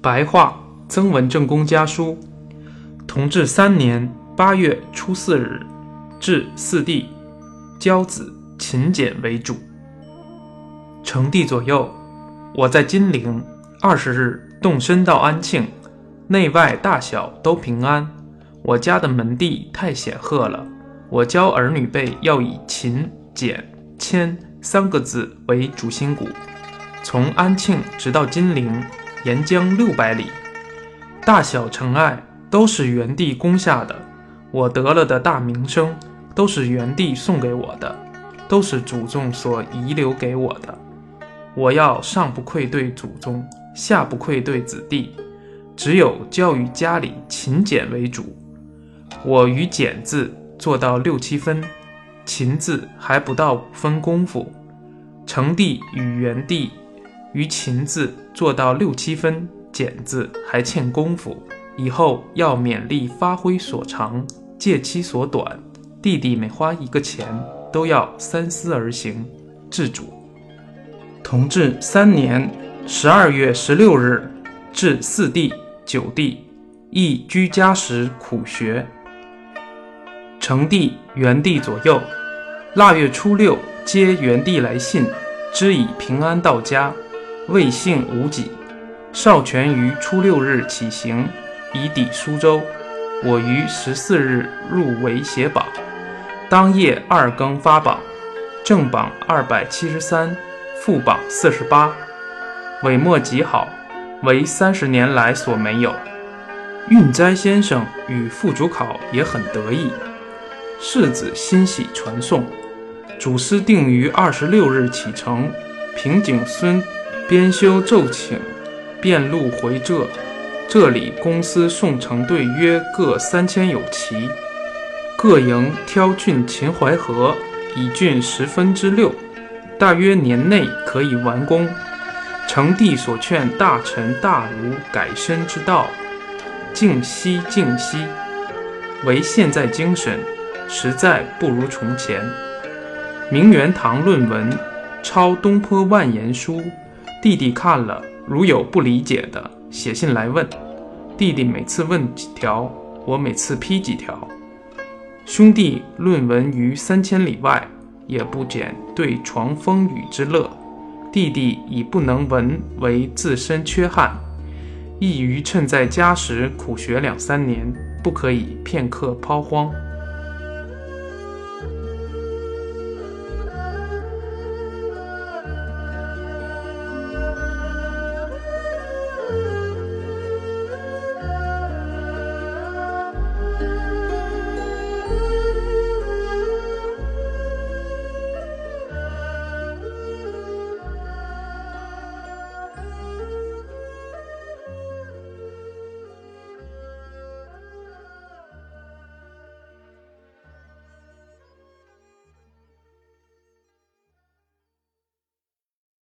白话曾文正公家书，同治三年八月初四日，至四弟，教子勤俭为主。成帝左右，我在金陵二十日动身到安庆，内外大小都平安。我家的门第太显赫了，我教儿女辈要以勤俭谦三个字为主心骨。从安庆直到金陵，沿江六百里，大小尘埃都是元帝攻下的。我得了的大名声，都是元帝送给我的，都是祖宗所遗留给我的。我要上不愧对祖宗，下不愧对子弟，只有教育家里勤俭为主。我与俭字做到六七分，勤字还不到五分功夫。成帝与元帝。于勤字做到六七分，俭字还欠功夫。以后要勉力发挥所长，借其所短。弟弟每花一个钱，都要三思而行，自主。同治三年十二月十六日，至四弟、九弟，亦居家时苦学。成帝、元帝左右，腊月初六，接元帝来信，知以平安到家。未幸无己，少权于初六日起行，以抵苏州。我于十四日入围写榜，当夜二更发榜，正榜二百七十三，副榜四十八，尾末极好，为三十年来所没有。运斋先生与副主考也很得意，世子欣喜传颂。主司定于二十六日启程，平景孙。编修奏请，便路回浙。这里公司送成队约各三千有奇，各营挑郡秦淮河，以郡十分之六，大约年内可以完工。成帝所劝大臣大儒改身之道，静息静息，唯现在精神，实在不如从前。明元堂论文，抄东坡万言书。弟弟看了，如有不理解的，写信来问。弟弟每次问几条，我每次批几条。兄弟论文于三千里外，也不减对床风雨之乐。弟弟以不能文为自身缺憾，亦于趁在家时苦学两三年，不可以片刻抛荒。